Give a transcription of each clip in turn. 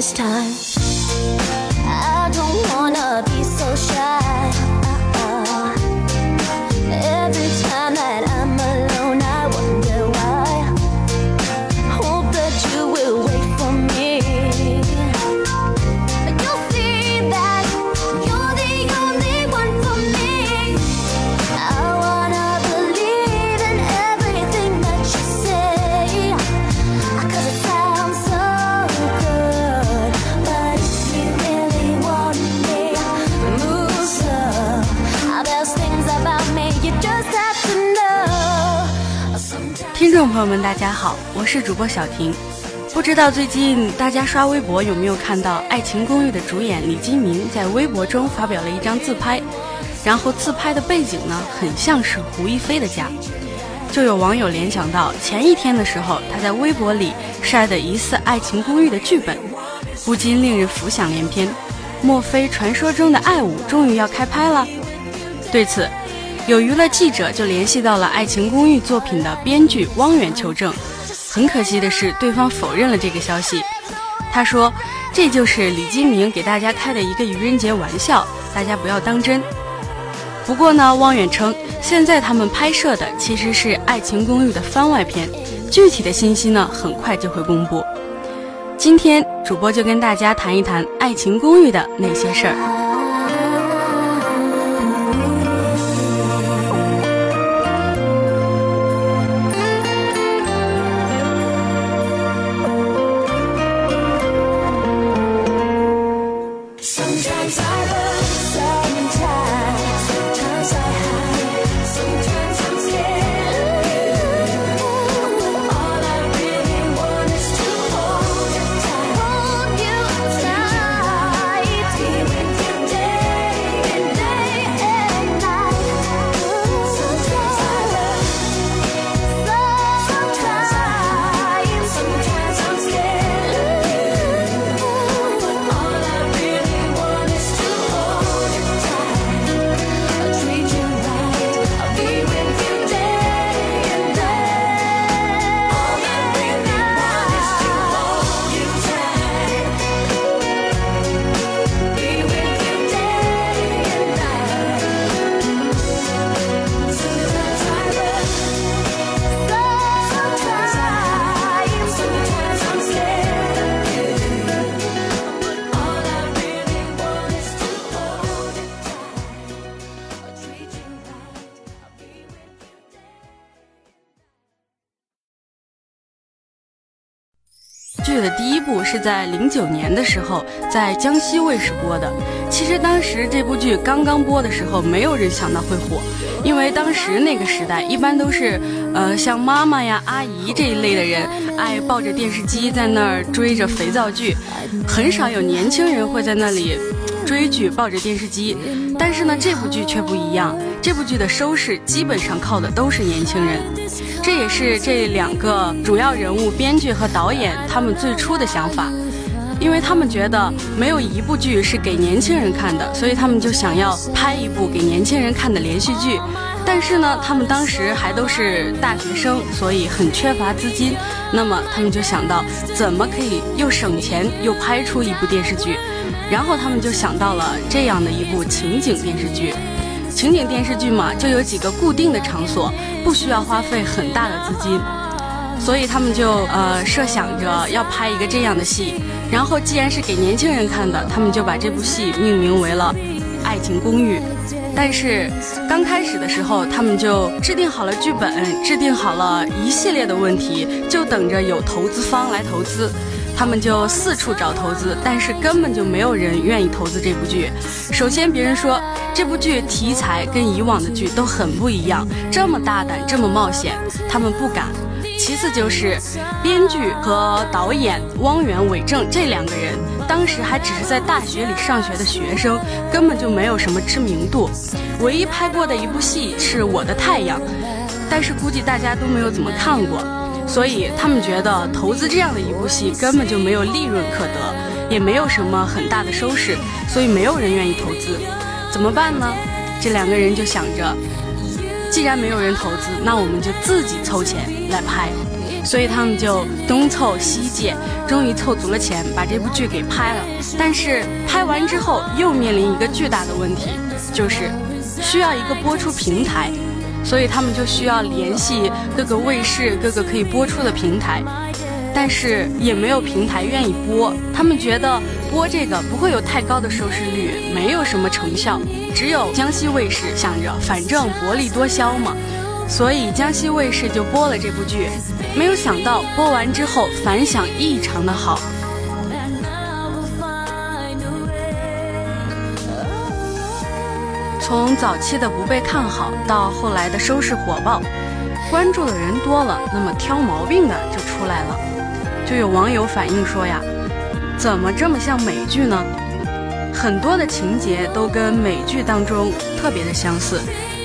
听众朋友们，大家好，我是主播小婷。不知道最近大家刷微博有没有看到《爱情公寓》的主演李金铭在微博中发表了一张自拍，然后自拍的背景呢，很像是胡一菲的家，就有网友联想到前一天的时候他在微博里晒的疑似《爱情公寓》的剧本，不禁令人浮想联翩。莫非传说中的爱五终于要开拍了？对此。有娱乐记者就联系到了《爱情公寓》作品的编剧汪远求证，很可惜的是，对方否认了这个消息。他说：“这就是李金铭给大家开的一个愚人节玩笑，大家不要当真。”不过呢，汪远称，现在他们拍摄的其实是《爱情公寓》的番外篇，具体的信息呢，很快就会公布。今天主播就跟大家谈一谈《爱情公寓》的那些事儿。剧的第一部是在零九年的时候在江西卫视播的。其实当时这部剧刚刚播的时候，没有人想到会火，因为当时那个时代一般都是，呃，像妈妈呀、阿姨这一类的人爱抱着电视机在那儿追着肥皂剧，很少有年轻人会在那里追剧抱着电视机。但是呢，这部剧却不一样，这部剧的收视基本上靠的都是年轻人。这也是这两个主要人物、编剧和导演他们最初的想法，因为他们觉得没有一部剧是给年轻人看的，所以他们就想要拍一部给年轻人看的连续剧。但是呢，他们当时还都是大学生，所以很缺乏资金。那么他们就想到怎么可以又省钱又拍出一部电视剧，然后他们就想到了这样的一部情景电视剧。情景电视剧嘛，就有几个固定的场所，不需要花费很大的资金，所以他们就呃设想着要拍一个这样的戏。然后既然是给年轻人看的，他们就把这部戏命名为了《爱情公寓》。但是刚开始的时候，他们就制定好了剧本，制定好了一系列的问题，就等着有投资方来投资。他们就四处找投资，但是根本就没有人愿意投资这部剧。首先，别人说这部剧题材跟以往的剧都很不一样，这么大胆，这么冒险，他们不敢。其次就是编剧和导演汪源、韦正这两个人，当时还只是在大学里上学的学生，根本就没有什么知名度。唯一拍过的一部戏是我的太阳，但是估计大家都没有怎么看过。所以他们觉得投资这样的一部戏根本就没有利润可得，也没有什么很大的收视，所以没有人愿意投资。怎么办呢？这两个人就想着，既然没有人投资，那我们就自己凑钱来拍。所以他们就东凑西借，终于凑足了钱，把这部剧给拍了。但是拍完之后，又面临一个巨大的问题，就是需要一个播出平台。所以他们就需要联系各个卫视、各个可以播出的平台，但是也没有平台愿意播。他们觉得播这个不会有太高的收视率，没有什么成效。只有江西卫视想着，反正薄利多销嘛，所以江西卫视就播了这部剧。没有想到播完之后反响异常的好。从早期的不被看好，到后来的收视火爆，关注的人多了，那么挑毛病的就出来了。就有网友反映说呀，怎么这么像美剧呢？很多的情节都跟美剧当中特别的相似。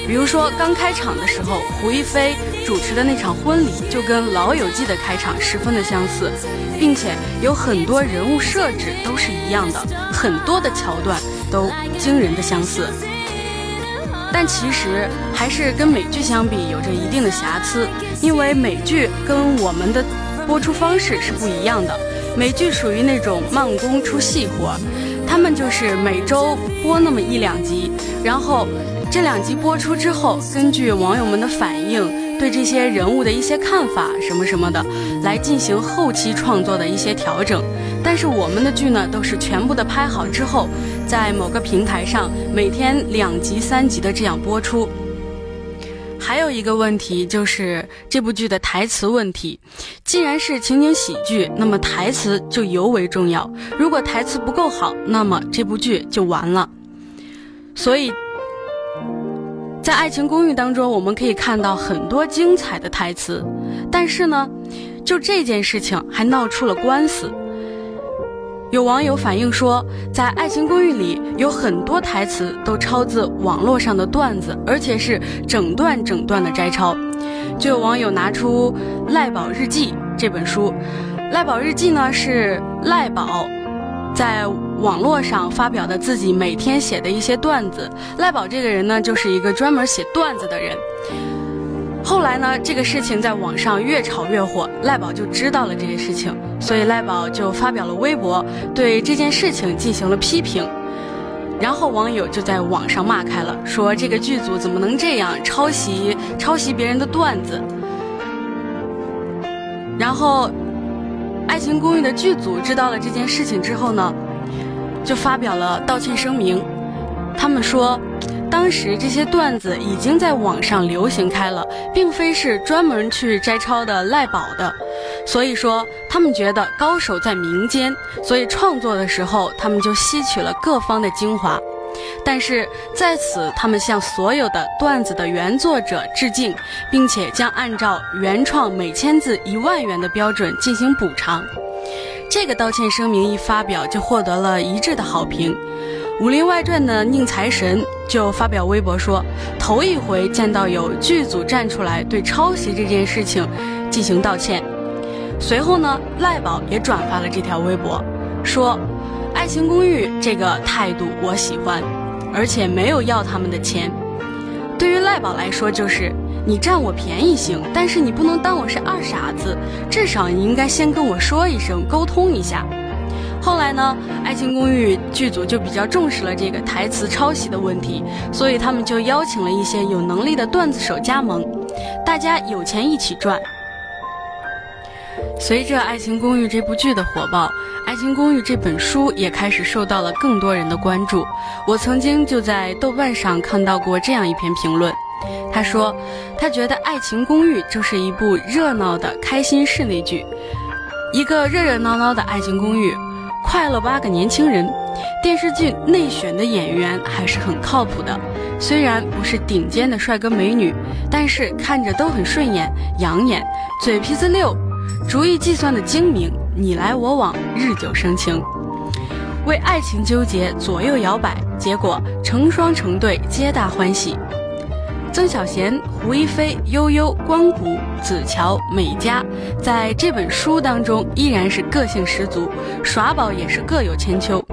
比如说刚开场的时候，胡一菲主持的那场婚礼就跟《老友记》的开场十分的相似，并且有很多人物设置都是一样的，很多的桥段都惊人的相似。但其实还是跟美剧相比有着一定的瑕疵，因为美剧跟我们的播出方式是不一样的。美剧属于那种慢工出细活，他们就是每周播那么一两集，然后这两集播出之后，根据网友们的反应，对这些人物的一些看法什么什么的，来进行后期创作的一些调整。但是我们的剧呢，都是全部的拍好之后，在某个平台上每天两集、三集的这样播出。还有一个问题就是这部剧的台词问题。既然是情景喜剧，那么台词就尤为重要。如果台词不够好，那么这部剧就完了。所以，在《爱情公寓》当中，我们可以看到很多精彩的台词，但是呢，就这件事情还闹出了官司。有网友反映说，在《爱情公寓》里有很多台词都抄自网络上的段子，而且是整段整段的摘抄。就有网友拿出《赖宝日记》这本书，《赖宝日记》呢是赖宝在网络上发表的自己每天写的一些段子。赖宝这个人呢，就是一个专门写段子的人。后来呢，这个事情在网上越炒越火，赖宝就知道了这件事情，所以赖宝就发表了微博，对这件事情进行了批评。然后网友就在网上骂开了，说这个剧组怎么能这样抄袭抄袭别人的段子？然后，《爱情公寓》的剧组知道了这件事情之后呢，就发表了道歉声明，他们说。当时这些段子已经在网上流行开了，并非是专门去摘抄的赖宝的，所以说，他们觉得高手在民间，所以创作的时候，他们就吸取了各方的精华。但是在此，他们向所有的段子的原作者致敬，并且将按照原创每千字一万元的标准进行补偿。这个道歉声明一发表，就获得了一致的好评。《武林外传》的宁财神就发表微博说：“头一回见到有剧组站出来对抄袭这件事情进行道歉。”随后呢，赖宝也转发了这条微博，说：“爱情公寓这个态度我喜欢，而且没有要他们的钱。对于赖宝来说，就是你占我便宜行，但是你不能当我是二傻子，至少你应该先跟我说一声，沟通一下。”后来呢，《爱情公寓》剧组就比较重视了这个台词抄袭的问题，所以他们就邀请了一些有能力的段子手加盟，大家有钱一起赚。随着《爱情公寓》这部剧的火爆，《爱情公寓》这本书也开始受到了更多人的关注。我曾经就在豆瓣上看到过这样一篇评论，他说他觉得《爱情公寓》就是一部热闹的开心室内剧，一个热热闹闹的爱情公寓。快乐八个年轻人，电视剧内选的演员还是很靠谱的。虽然不是顶尖的帅哥美女，但是看着都很顺眼、养眼，嘴皮子溜，主意计算的精明，你来我往，日久生情。为爱情纠结，左右摇摆，结果成双成对，皆大欢喜。曾小贤、胡一菲、悠悠、光谷、子乔、美嘉，在这本书当中依然是个性十足，耍宝也是各有千秋。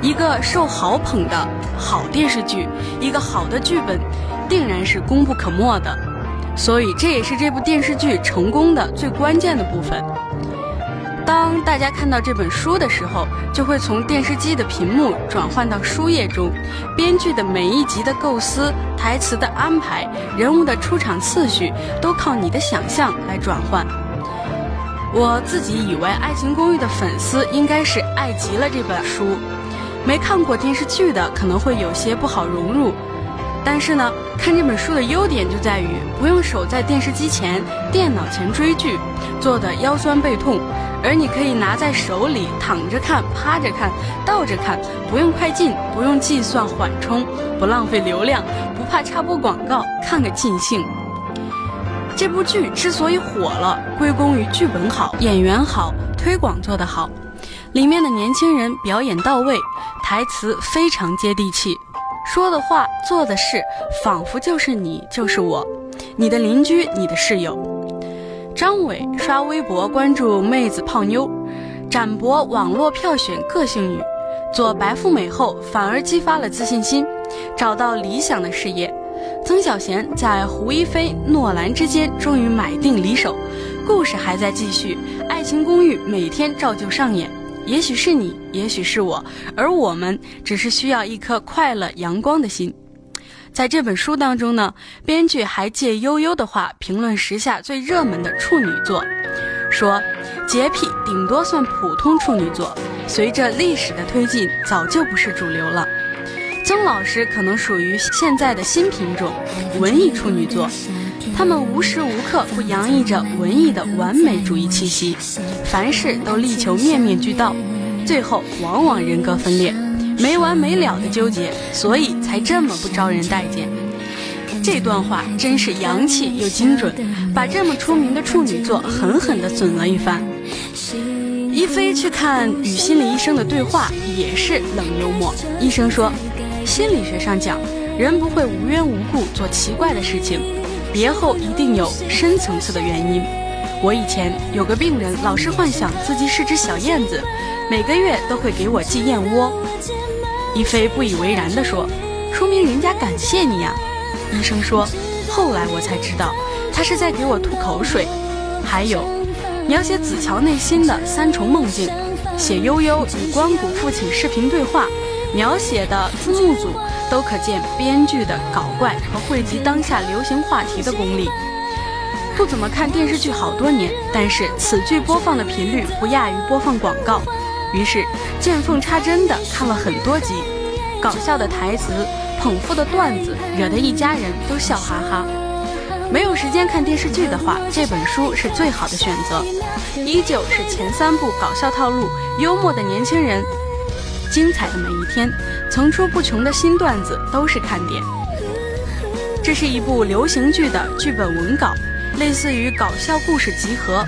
一个受好捧的好电视剧，一个好的剧本，定然是功不可没的。所以这也是这部电视剧成功的最关键的部分。当大家看到这本书的时候，就会从电视机的屏幕转换到书页中，编剧的每一集的构思、台词的安排、人物的出场次序，都靠你的想象来转换。我自己以为《爱情公寓》的粉丝应该是爱极了这本书，没看过电视剧的可能会有些不好融入。但是呢，看这本书的优点就在于不用守在电视机前、电脑前追剧，做的腰酸背痛。而你可以拿在手里，躺着看、趴着看、倒着看，不用快进，不用计算缓冲，不浪费流量，不怕插播广告，看个尽兴。这部剧之所以火了，归功于剧本好、演员好、推广做得好，里面的年轻人表演到位，台词非常接地气，说的话、做的事，仿佛就是你，就是我，你的邻居，你的室友。张伟刷微博关注妹子泡妞，展博网络票选个性女，做白富美后反而激发了自信心，找到理想的事业。曾小贤在胡一菲、诺兰之间终于买定离手，故事还在继续，爱情公寓每天照旧上演。也许是你，也许是我，而我们只是需要一颗快乐阳光的心。在这本书当中呢，编剧还借悠悠的话评论时下最热门的处女作，说洁癖顶多算普通处女作，随着历史的推进，早就不是主流了。曾老师可能属于现在的新品种，文艺处女作，他们无时无刻不洋溢着文艺的完美主义气息，凡事都力求面面俱到，最后往往人格分裂。没完没了的纠结，所以才这么不招人待见。这段话真是洋气又精准，把这么出名的处女座狠狠地损了一番。一菲去看与心理医生的对话，也是冷幽默。医生说，心理学上讲，人不会无缘无故做奇怪的事情，别后一定有深层次的原因。我以前有个病人，老是幻想自己是只小燕子，每个月都会给我寄燕窝。一菲不以为然地说：“说明人家感谢你呀。”医生说：“后来我才知道，他是在给我吐口水。”还有，描写子乔内心的三重梦境，写悠悠与关谷父亲视频对话，描写的字幕组都可见编剧的搞怪和汇集当下流行话题的功力。不怎么看电视剧好多年，但是此剧播放的频率不亚于播放广告。于是见缝插针的看了很多集，搞笑的台词、捧腹的段子，惹得一家人都笑哈哈。没有时间看电视剧的话，这本书是最好的选择。依旧是前三部搞笑套路、幽默的年轻人，精彩的每一天，层出不穷的新段子都是看点。这是一部流行剧的剧本文稿，类似于搞笑故事集合。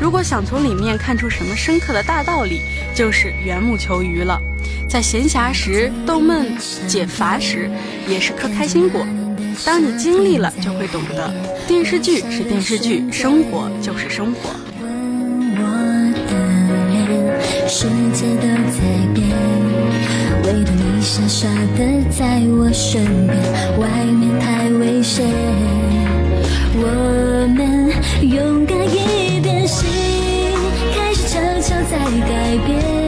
如果想从里面看出什么深刻的大道理，就是缘木求鱼了。在闲暇时逗闷解乏时，也是颗开心果。当你经历了，就会懂得，电视剧是电视剧，生活就是生活。世界都在变，唯独你傻傻的在我身边。外面太危险，我们勇敢一点，心开始悄悄在改变。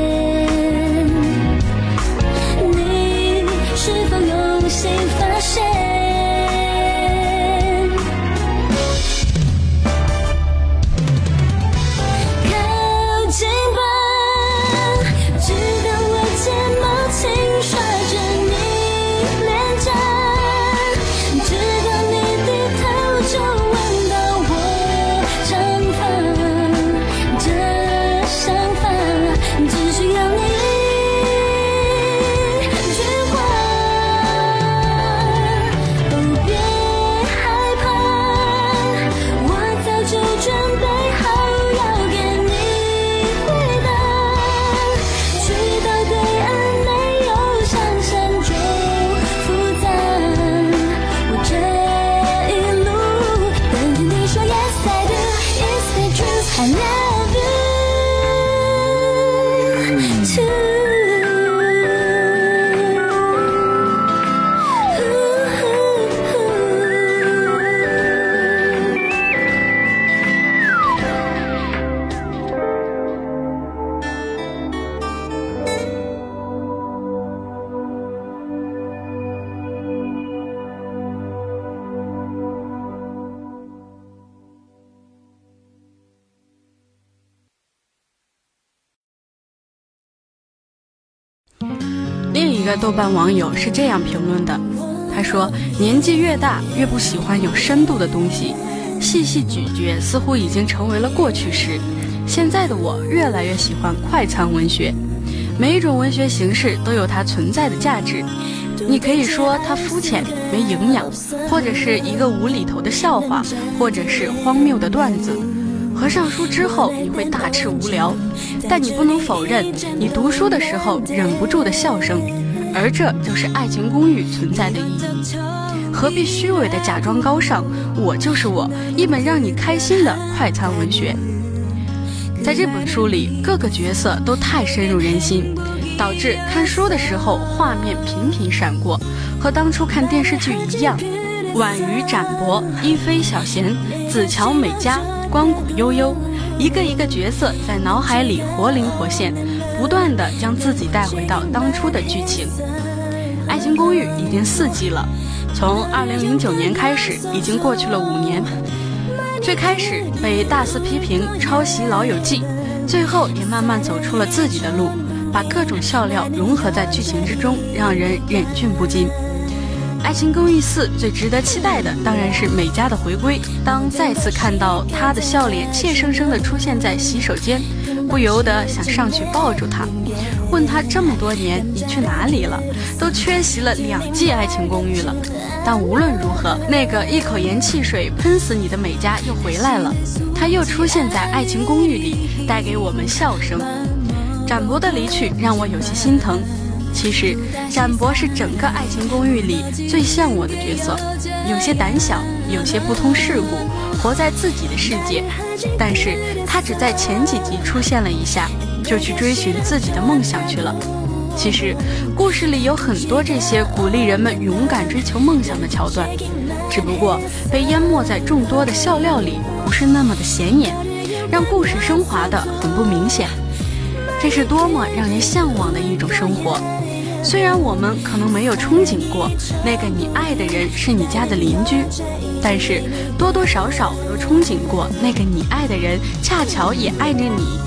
豆瓣网友是这样评论的：“他说，年纪越大，越不喜欢有深度的东西，细细咀嚼似乎已经成为了过去式。现在的我越来越喜欢快餐文学，每一种文学形式都有它存在的价值。你可以说它肤浅、没营养，或者是一个无厘头的笑话，或者是荒谬的段子。合上书之后，你会大吃无聊，但你不能否认，你读书的时候忍不住的笑声。”而这就是《爱情公寓》存在的意义，何必虚伪的假装高尚？我就是我，一本让你开心的快餐文学。在这本书里，各个角色都太深入人心，导致看书的时候画面频频闪过，和当初看电视剧一样。婉瑜、展博、一飞、小贤、子乔、美嘉、关谷、悠悠，一个一个角色在脑海里活灵活现。不断的将自己带回到当初的剧情，《爱情公寓》已经四季了，从二零零九年开始，已经过去了五年。最开始被大肆批评抄袭《老友记》，最后也慢慢走出了自己的路，把各种笑料融合在剧情之中，让人忍俊不禁。《爱情公寓四》最值得期待的当然是美嘉的回归。当再次看到她的笑脸怯生生地出现在洗手间。不由得想上去抱住他，问他这么多年你去哪里了？都缺席了两季《爱情公寓》了。但无论如何，那个一口盐汽水喷死你的美嘉又回来了，他又出现在《爱情公寓》里，带给我们笑声。展博的离去让我有些心疼。其实，展博是整个《爱情公寓》里最像我的角色，有些胆小，有些不通世故，活在自己的世界。但是他只在前几集出现了一下，就去追寻自己的梦想去了。其实，故事里有很多这些鼓励人们勇敢追求梦想的桥段，只不过被淹没在众多的笑料里，不是那么的显眼，让故事升华的很不明显。这是多么让人向往的一种生活！虽然我们可能没有憧憬过那个你爱的人是你家的邻居，但是多多少少都憧憬过那个你爱的人恰巧也爱着你。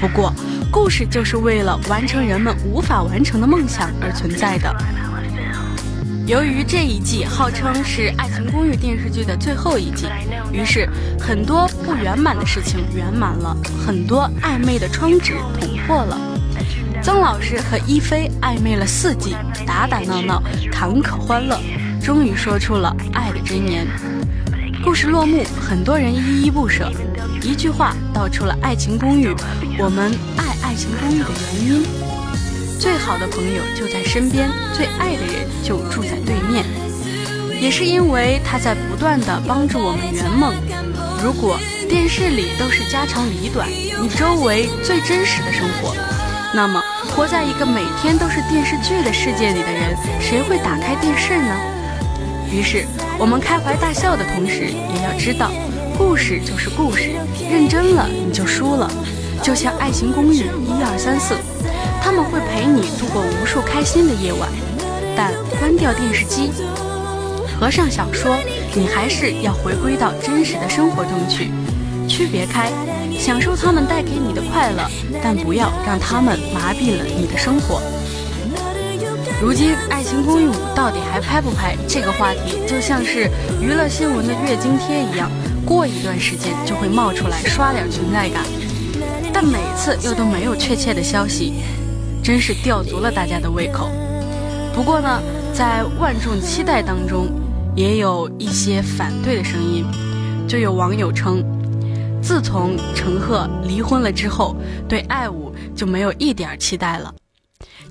不过，故事就是为了完成人们无法完成的梦想而存在的。由于这一季号称是《爱情公寓》电视剧的最后一季，于是很多不圆满的事情圆满了，很多暧昧的窗纸捅破了。曾老师和一菲暧昧了四季，打打闹闹，坎坷欢乐，终于说出了爱的真言。故事落幕，很多人依依不舍，一句话道出了《爱情公寓》我们爱《爱情公寓》的原因。最好的朋友就在身边，最爱的人就住在对面。也是因为他在不断的帮助我们圆梦。如果电视里都是家长里短，你周围最真实的生活，那么活在一个每天都是电视剧的世界里的人，谁会打开电视呢？于是我们开怀大笑的同时，也要知道，故事就是故事，认真了你就输了。就像《爱情公寓》一二三四，他们会陪你度过无数开心的夜晚，但关掉电视机。合上小说，你还是要回归到真实的生活中去，区别开，享受他们带给你的快乐，但不要让他们麻痹了你的生活。如今《爱情公寓五》到底还拍不拍？这个话题就像是娱乐新闻的月经贴一样，过一段时间就会冒出来刷点存在感，但每次又都没有确切的消息，真是吊足了大家的胃口。不过呢，在万众期待当中。也有一些反对的声音，就有网友称，自从陈赫离婚了之后，对爱五就没有一点期待了。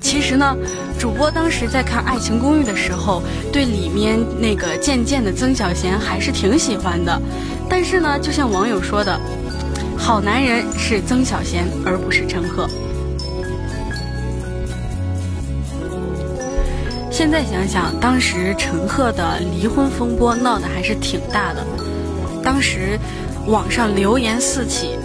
其实呢，主播当时在看《爱情公寓》的时候，对里面那个渐渐的曾小贤还是挺喜欢的。但是呢，就像网友说的，好男人是曾小贤，而不是陈赫。现在想想，当时陈赫的离婚风波闹得还是挺大的。当时网上流言四起，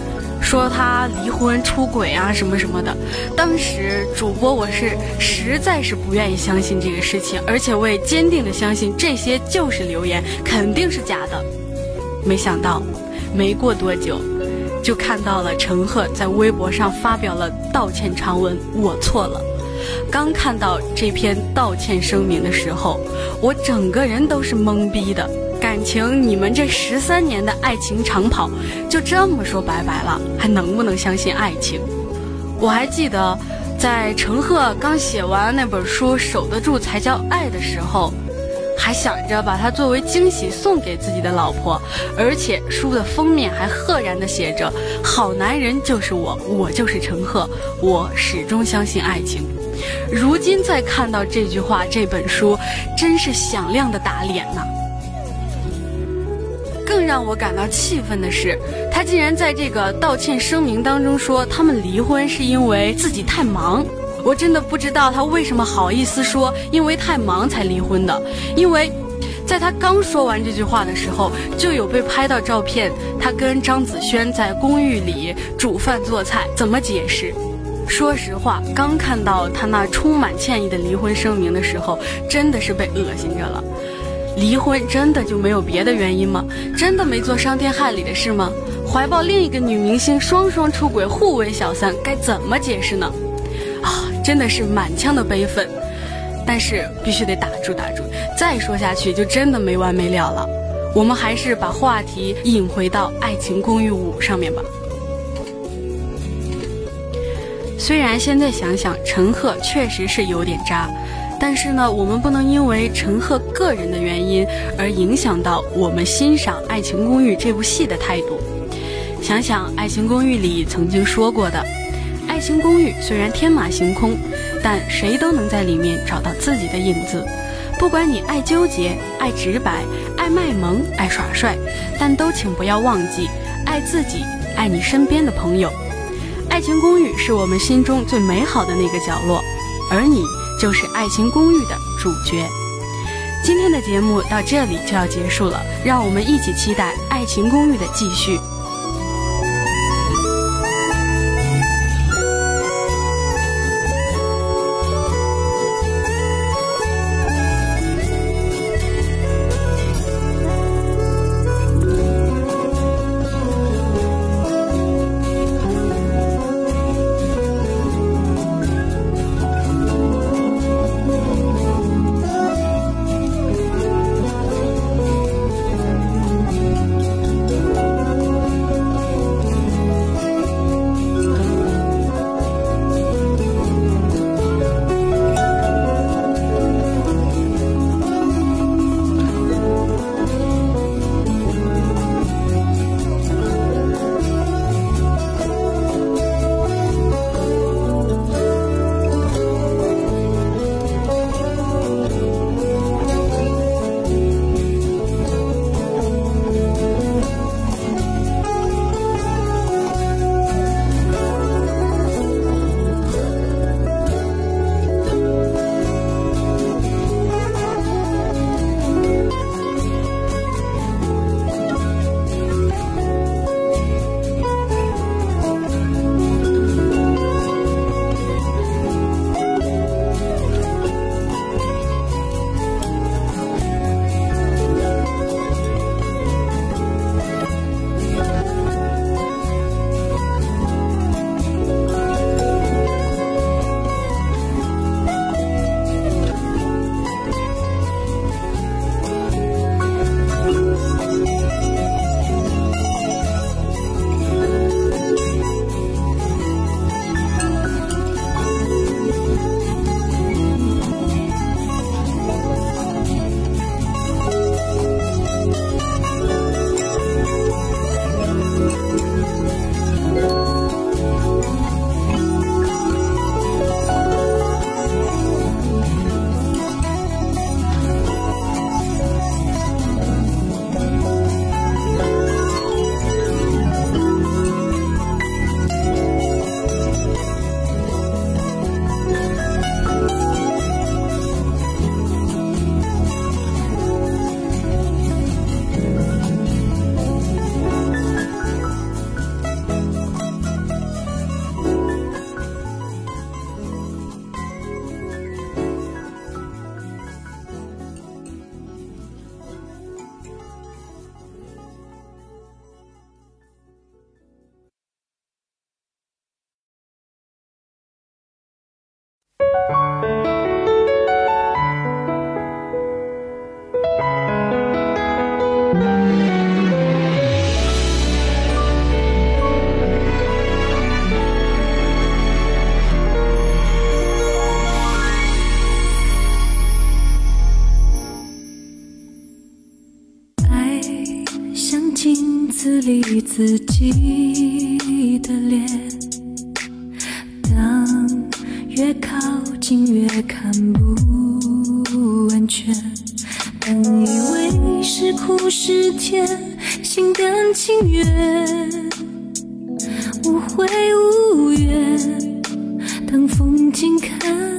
说他离婚出轨啊什么什么的。当时主播我是实在是不愿意相信这个事情，而且我也坚定的相信这些就是流言，肯定是假的。没想到，没过多久，就看到了陈赫在微博上发表了道歉长文：“我错了。”刚看到这篇道歉声明的时候，我整个人都是懵逼的。感情你们这十三年的爱情长跑就这么说拜拜了，还能不能相信爱情？我还记得，在陈赫刚写完那本书《守得住才叫爱》的时候，还想着把它作为惊喜送给自己的老婆，而且书的封面还赫然的写着：“好男人就是我，我就是陈赫，我始终相信爱情。”如今再看到这句话，这本书真是响亮的打脸呐！更让我感到气愤的是，他竟然在这个道歉声明当中说他们离婚是因为自己太忙。我真的不知道他为什么好意思说因为太忙才离婚的，因为在他刚说完这句话的时候，就有被拍到照片，他跟张子萱在公寓里煮饭做菜，怎么解释？说实话，刚看到他那充满歉意的离婚声明的时候，真的是被恶心着了。离婚真的就没有别的原因吗？真的没做伤天害理的事吗？怀抱另一个女明星，双双出轨，互为小三，该怎么解释呢？啊，真的是满腔的悲愤。但是必须得打住打住，再说下去就真的没完没了了。我们还是把话题引回到《爱情公寓五》上面吧。虽然现在想想，陈赫确实是有点渣，但是呢，我们不能因为陈赫个人的原因而影响到我们欣赏《爱情公寓》这部戏的态度。想想《爱情公寓》里曾经说过的，《爱情公寓》虽然天马行空，但谁都能在里面找到自己的影子。不管你爱纠结、爱直白、爱卖萌、爱耍帅，但都请不要忘记爱自己，爱你身边的朋友。爱情公寓是我们心中最美好的那个角落，而你就是爱情公寓的主角。今天的节目到这里就要结束了，让我们一起期待爱情公寓的继续。像镜子里自己的脸。当越靠近越看不完全本以为是苦是甜心甘情愿无悔无怨当风景看